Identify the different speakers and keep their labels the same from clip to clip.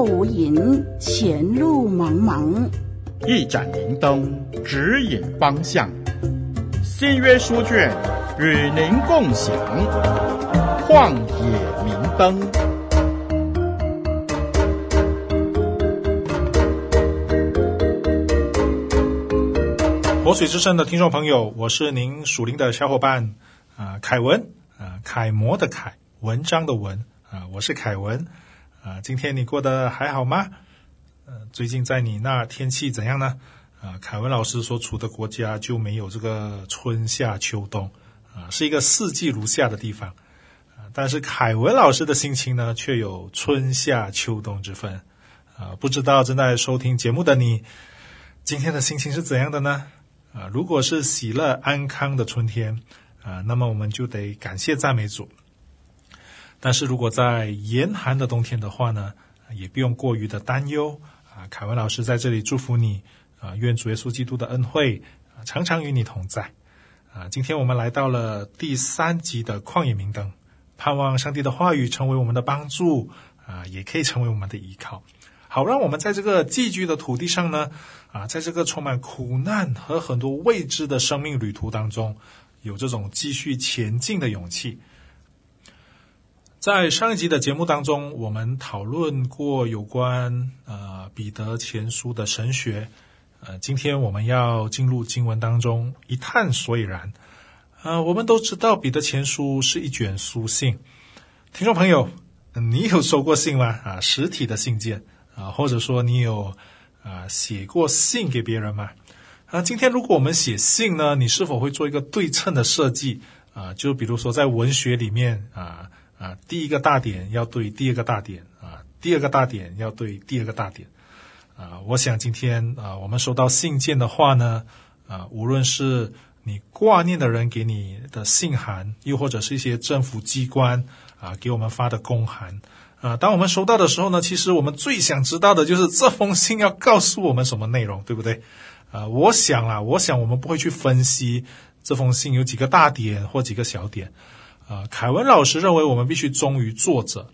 Speaker 1: 后无影，前路茫茫。
Speaker 2: 一盏明灯指引方向，新约书卷与您共享。旷野明灯。
Speaker 3: 活水之声的听众朋友，我是您属灵的小伙伴啊，凯文啊，楷模的楷，文章的文啊，我是凯文啊。今天你过得还好吗？呃，最近在你那天气怎样呢？啊，凯文老师所处的国家就没有这个春夏秋冬啊，是一个四季如夏的地方啊。但是凯文老师的心情呢，却有春夏秋冬之分啊。不知道正在收听节目的你，今天的心情是怎样的呢？啊，如果是喜乐安康的春天啊，那么我们就得感谢赞美主。但是如果在严寒的冬天的话呢，也不用过于的担忧啊。凯文老师在这里祝福你啊，愿主耶稣基督的恩惠常常与你同在啊。今天我们来到了第三集的旷野明灯，盼望上帝的话语成为我们的帮助啊，也可以成为我们的依靠。好，让我们在这个寄居的土地上呢，啊，在这个充满苦难和很多未知的生命旅途当中，有这种继续前进的勇气。在上一集的节目当中，我们讨论过有关呃彼得前书的神学，呃，今天我们要进入经文当中一探所以然。呃，我们都知道彼得前书是一卷书信，听众朋友，你有收过信吗？啊，实体的信件。啊，或者说你有啊写过信给别人吗？啊，今天如果我们写信呢，你是否会做一个对称的设计啊？就比如说在文学里面啊啊，第一个大点要对第二个大点啊，第二个大点要对第二个大点啊。我想今天啊，我们收到信件的话呢，啊，无论是你挂念的人给你的信函，又或者是一些政府机关啊给我们发的公函。啊，当我们收到的时候呢，其实我们最想知道的就是这封信要告诉我们什么内容，对不对？啊，我想啊，我想我们不会去分析这封信有几个大点或几个小点。啊，凯文老师认为我们必须忠于作者。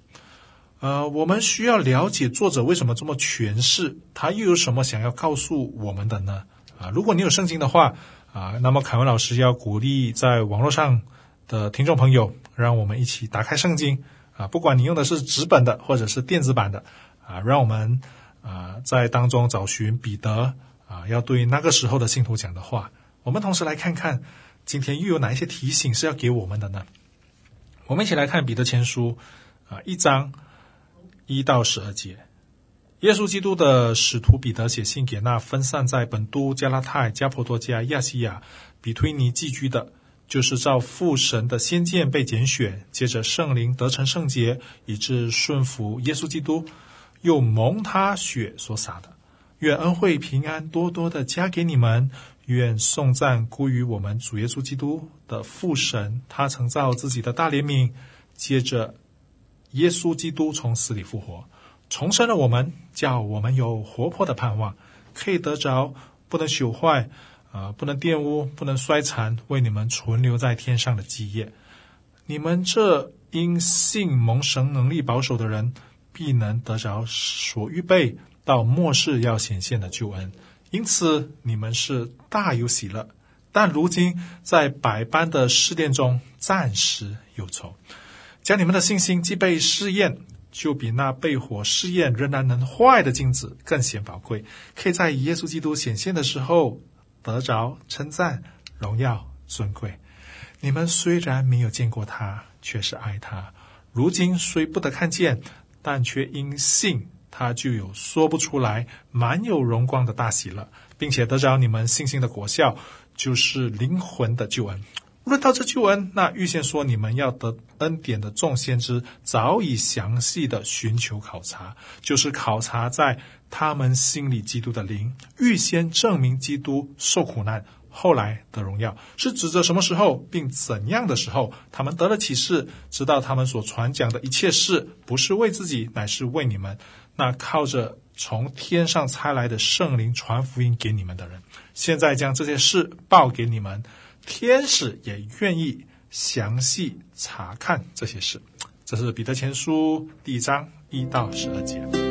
Speaker 3: 呃，我们需要了解作者为什么这么诠释，他又有什么想要告诉我们的呢？啊，如果你有圣经的话，啊，那么凯文老师要鼓励在网络上的听众朋友，让我们一起打开圣经。啊，不管你用的是纸本的或者是电子版的，啊，让我们啊在当中找寻彼得啊要对那个时候的信徒讲的话。我们同时来看看今天又有哪一些提醒是要给我们的呢？我们一起来看彼得前书啊一章一到十二节。耶稣基督的使徒彼得写信给那分散在本都、加拉太、加婆多家、亚细亚、比推尼寄居的。就是照父神的先见被拣选，借着圣灵得成圣洁，以致顺服耶稣基督，又蒙他血所洒的。愿恩惠平安多多的加给你们。愿颂赞归于我们主耶稣基督的父神，他曾造自己的大怜悯，接着耶稣基督从死里复活，重生了我们，叫我们有活泼的盼望，可以得着不能朽坏。啊，不能玷污，不能衰残，为你们存留在天上的基业。你们这因信蒙神能力保守的人，必能得着所预备到末世要显现的救恩。因此，你们是大有喜乐。但如今在百般的试炼中，暂时有愁，将你们的信心既被试验，就比那被火试验仍然能坏的镜子更显宝贵，可以在耶稣基督显现的时候。得着称赞、荣耀、尊贵。你们虽然没有见过他，却是爱他；如今虽不得看见，但却因信他就有说不出来、满有荣光的大喜了，并且得着你们信心的果效，就是灵魂的救恩。论到这救恩，那预先说你们要得恩典的众先知，早已详细的寻求考察，就是考察在。他们心里基督的灵，预先证明基督受苦难，后来的荣耀，是指着什么时候，并怎样的时候，他们得了启示，知道他们所传讲的一切事，不是为自己，乃是为你们。那靠着从天上差来的圣灵传福音给你们的人，现在将这些事报给你们，天使也愿意详细查看这些事。这是彼得前书第一章一到十二节。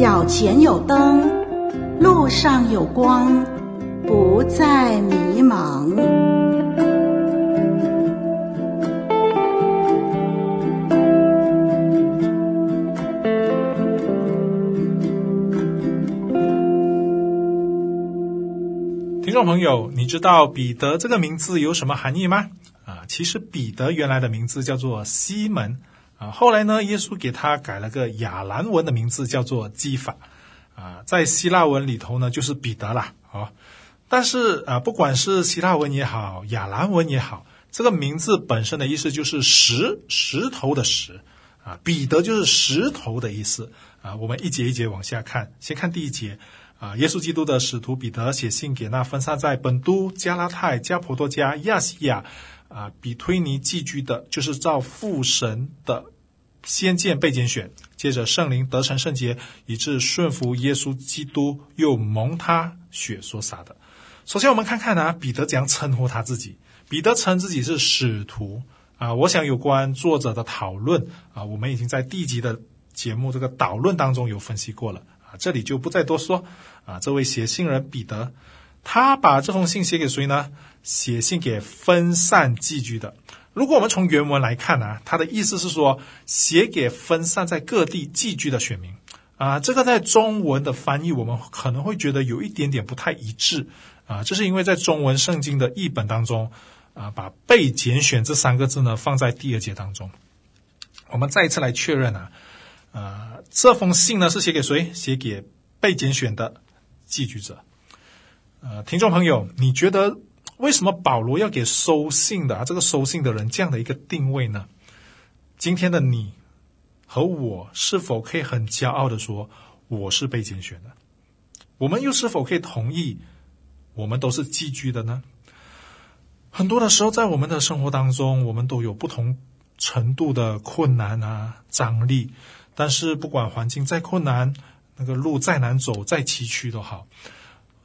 Speaker 1: 脚前有灯，路上有光，不再迷茫。
Speaker 3: 听众朋友，你知道彼得这个名字有什么含义吗？啊，其实彼得原来的名字叫做西门。啊，后来呢，耶稣给他改了个亚兰文的名字，叫做基法，啊，在希腊文里头呢，就是彼得啦。啊，但是啊，不管是希腊文也好，亚兰文也好，这个名字本身的意思就是石，石头的石，啊，彼得就是石头的意思。啊，我们一节一节往下看，先看第一节。啊，耶稣基督的使徒彼得写信给那分散在本都、加拉太、加婆多加、亚细亚。啊，比推尼寄居的，就是照父神的先见被拣选，接着圣灵得成圣洁，以致顺服耶稣基督，又蒙他血所洒的。首先，我们看看啊，彼得怎样称呼他自己。彼得称自己是使徒啊。我想有关作者的讨论啊，我们已经在第一集的节目这个导论当中有分析过了啊，这里就不再多说啊。这位写信人彼得。他把这封信写给谁呢？写信给分散寄居的。如果我们从原文来看呢、啊，他的意思是说，写给分散在各地寄居的选民啊。这个在中文的翻译，我们可能会觉得有一点点不太一致啊。这是因为在中文圣经的译本当中啊，把“被拣选”这三个字呢放在第二节当中。我们再一次来确认啊，啊，这封信呢是写给谁？写给被拣选的寄居者。呃，听众朋友，你觉得为什么保罗要给收信的啊，这个收信的人这样的一个定位呢？今天的你和我是否可以很骄傲地说我是被拣选的？我们又是否可以同意我们都是寄居的呢？很多的时候，在我们的生活当中，我们都有不同程度的困难啊、张力。但是不管环境再困难，那个路再难走、再崎岖都好。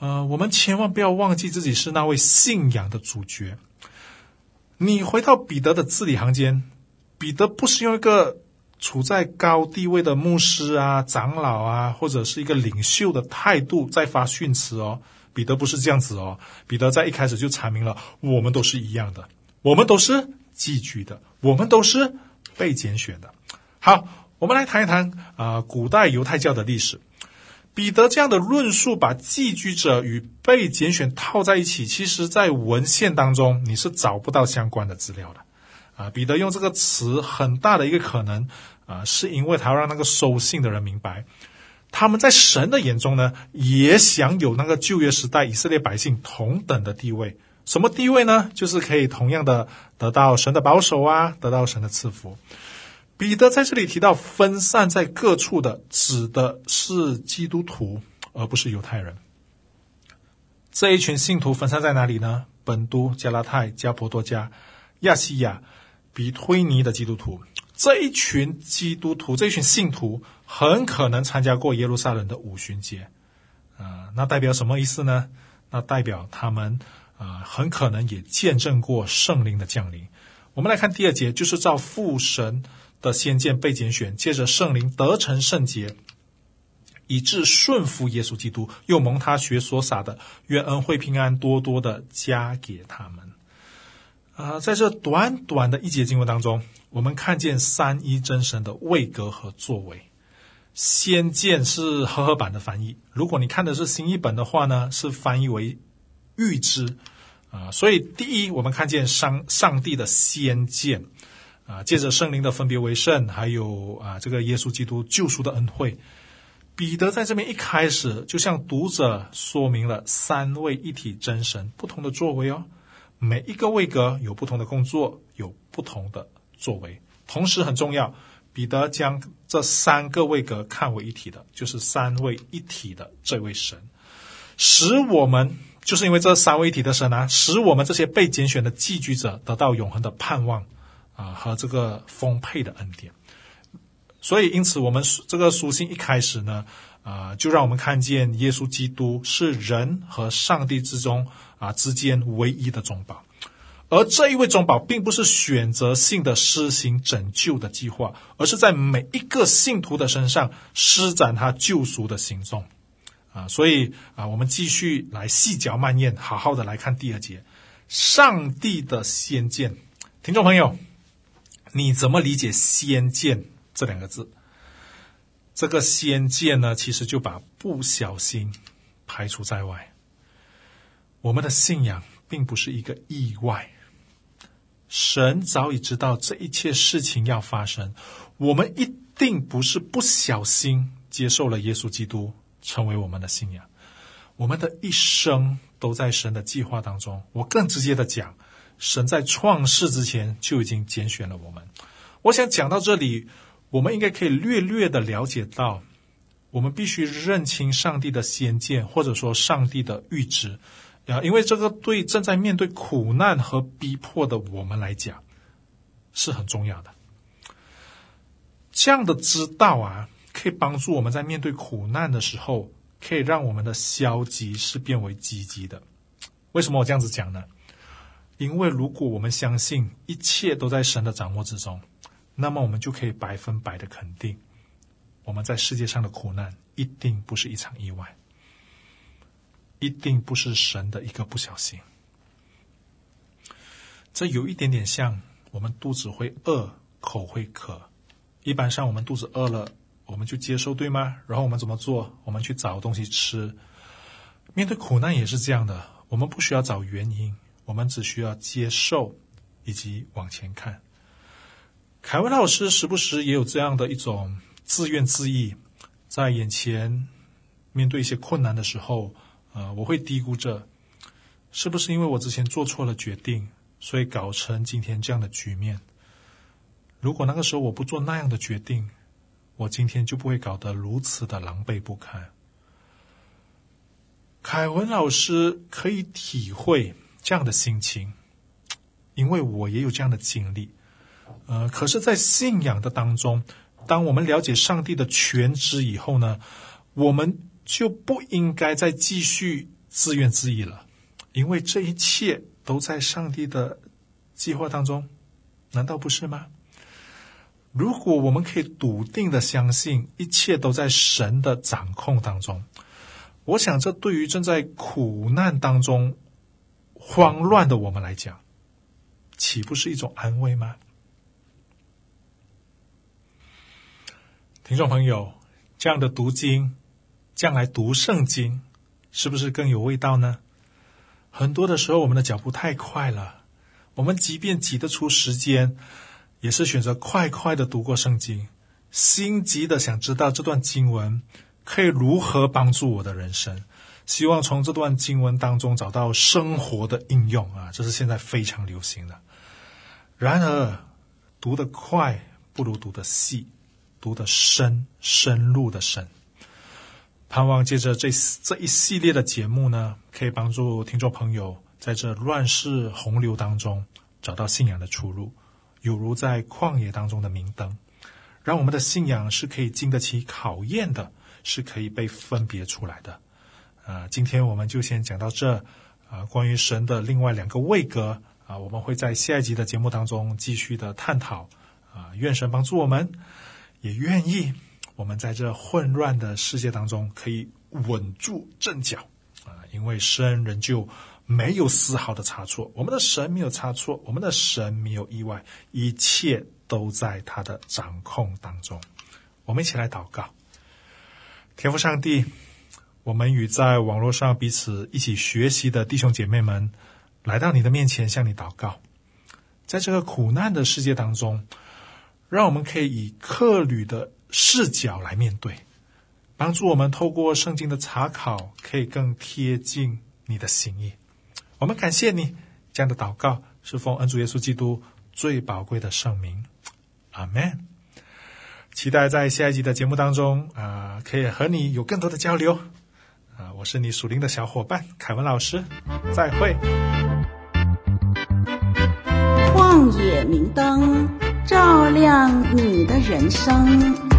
Speaker 3: 呃，我们千万不要忘记自己是那位信仰的主角。你回到彼得的字里行间，彼得不是用一个处在高地位的牧师啊、长老啊，或者是一个领袖的态度在发训词哦。彼得不是这样子哦。彼得在一开始就阐明了，我们都是一样的，我们都是寄居的，我们都是被拣选的。好，我们来谈一谈啊、古代犹太教的历史。彼得这样的论述，把寄居者与被拣选套在一起，其实，在文献当中你是找不到相关的资料的。啊，彼得用这个词，很大的一个可能啊，是因为他要让那个收信的人明白，他们在神的眼中呢，也享有那个旧约时代以色列百姓同等的地位。什么地位呢？就是可以同样的得到神的保守啊，得到神的赐福。彼得在这里提到分散在各处的，指的是基督徒，而不是犹太人。这一群信徒分散在哪里呢？本都、加拉太、加婆多家、亚细亚、比推尼的基督徒。这一群基督徒，这一群信徒，很可能参加过耶路撒冷的五旬节。啊、那代表什么意思呢？那代表他们啊、很可能也见证过圣灵的降临。我们来看第二节，就是照父神。的先见被拣选，借着圣灵得成圣洁，以致顺服耶稣基督，又蒙他血所洒的，愿恩惠平安多多的加给他们。啊、在这短短的一节经文当中，我们看见三一真神的位格和作为。先见是和合版的翻译，如果你看的是新译本的话呢，是翻译为预知啊、所以第一，我们看见上上帝的先见。啊，借着圣灵的分别为圣，还有啊，这个耶稣基督救赎的恩惠，彼得在这边一开始就向读者说明了三位一体真神不同的作为哦。每一个位格有不同的工作，有不同的作为。同时很重要，彼得将这三个位格看为一体的，就是三位一体的这位神，使我们就是因为这三位一体的神啊，使我们这些被拣选的寄居者得到永恒的盼望。啊，和这个丰沛的恩典，所以因此我们这个书信一开始呢，啊，就让我们看见耶稣基督是人和上帝之中啊之间唯一的中保，而这一位中保并不是选择性的施行拯救的计划，而是在每一个信徒的身上施展他救赎的行动。啊，所以啊，我们继续来细嚼慢咽，好好的来看第二节，上帝的先见。听众朋友，你怎么理解“先见”这两个字？这个“先见”呢，其实就把不小心排除在外。我们的信仰并不是一个意外，神早已知道这一切事情要发生，我们一定不是不小心接受了耶稣基督。成为我们的信仰，我们的一生都在神的计划当中。我更直接的讲，神在创世之前就已经拣选了我们。我想讲到这里，我们应该可以略略的了解到，我们必须认清上帝的先见，或者说上帝的预知啊，因为这个对正在面对苦难和逼迫的我们来讲是很重要的。这样的知道啊。可以帮助我们在面对苦难的时候，可以让我们的消极是变为积极的。为什么我这样子讲呢？因为如果我们相信一切都在神的掌握之中，那么我们就可以百分百的肯定，我们在世界上的苦难一定不是一场意外，一定不是神的一个不小心。这有一点点像我们肚子会饿，口会渴。一般上我们肚子饿了。我们就接受，对吗？然后我们怎么做？我们去找东西吃。面对苦难也是这样的，我们不需要找原因，我们只需要接受以及往前看。凯文老师时不时也有这样的一种自怨自艾，在眼前面对一些困难的时候，呃，我会嘀咕着：是不是因为我之前做错了决定，所以搞成今天这样的局面？如果那个时候我不做那样的决定，我今天就不会搞得如此的狼狈不堪。凯文老师可以体会这样的心情，因为我也有这样的经历。呃，可是，在信仰的当中，当我们了解上帝的全知以后呢，我们就不应该再继续自怨自艾了，因为这一切都在上帝的计划当中，难道不是吗？如果我们可以笃定的相信一切都在神的掌控当中，我想这对于正在苦难当中慌乱的我们来讲，岂不是一种安慰吗？听众朋友，这样的读经，将来读圣经，是不是更有味道呢？很多的时候，我们的脚步太快了，我们即便挤得出时间。也是选择快快的读过圣经，心急的想知道这段经文可以如何帮助我的人生，希望从这段经文当中找到生活的应用啊，这是现在非常流行的。然而，读得快不如读得细，读得深，深入的深。盼望借着这这一系列的节目呢，可以帮助听众朋友在这乱世洪流当中找到信仰的出路。有如在旷野当中的明灯，让我们的信仰是可以经得起考验的，是可以被分别出来的。啊、今天我们就先讲到这。啊、关于神的另外两个位格啊、我们会在下一集的节目当中继续的探讨。啊、愿神帮助我们，也愿意我们在这混乱的世界当中可以稳住阵脚。啊、因为神仍旧。没有丝毫的差错，我们的神没有差错，我们的神没有意外，一切都在他的掌控当中。我们一起来祷告，天父上帝，我们与在网络上彼此一起学习的弟兄姐妹们，来到你的面前向你祷告，在这个苦难的世界当中，让我们可以以客旅的视角来面对，帮助我们透过圣经的查考，可以更贴近你的心意。我们感谢你，这样的祷告是奉恩主耶稣基督最宝贵的圣名，阿门。期待在下一集的节目当中啊、呃，可以和你有更多的交流啊、我是你属灵的小伙伴凯文老师，再会。
Speaker 1: 旷野明灯照亮你的人生。